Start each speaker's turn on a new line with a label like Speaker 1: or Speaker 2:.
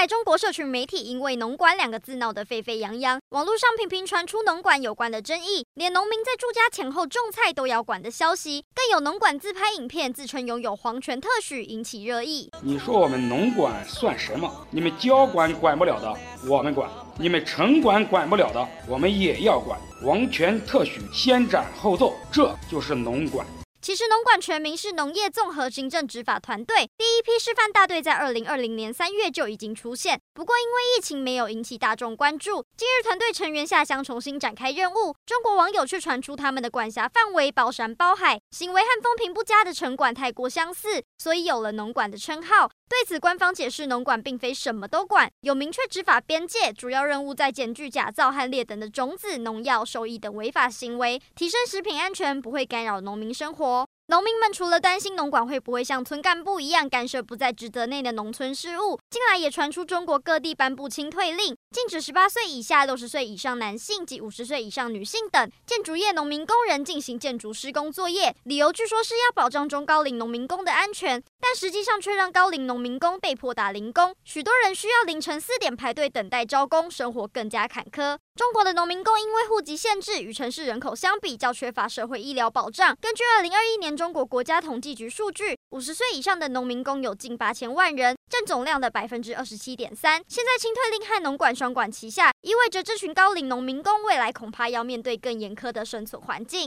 Speaker 1: 近来，中国社群媒体因为“农管”两个字闹得沸沸扬扬，网络上频频传出农管有关的争议，连农民在住家前后种菜都要管的消息，更有农管自拍影片自称拥有皇权特许，引起热议。
Speaker 2: 你说我们农管算什么？你们交管管不了的，我们管；你们城管管不了的，我们也要管。皇权特许，先斩后奏，这就是农管。
Speaker 1: 其实，农管全名是农业综合行政执法团队。第一批示范大队在二零二零年三月就已经出现，不过因为疫情没有引起大众关注。今日，团队成员下乡重新展开任务，中国网友却传出他们的管辖范围包山包海，行为和风评不佳的城管太过相似，所以有了农管的称号。对此，官方解释，农管并非什么都管，有明确执法边界，主要任务在检举假造和劣等的种子、农药、兽益等违法行为，提升食品安全，不会干扰农民生活。农民们除了担心农管会不会像村干部一样干涉不在职责内的农村事务，近来也传出中国各地颁布清退令，禁止十八岁以下、六十岁以上男性及五十岁以上女性等建筑业农民工人进行建筑施工作业，理由据说是要保障中高龄农民工的安全，但实际上却让高龄农民工被迫打零工，许多人需要凌晨四点排队等待招工，生活更加坎坷。中国的农民工因为户籍限制，与城市人口相比较缺乏社会医疗保障。根据二零二一年中国国家统计局数据，五十岁以上的农民工有近八千万人，占总量的百分之二十七点三。现在清退令和农管双管齐下，意味着这群高龄农民工未来恐怕要面对更严苛的生存环境。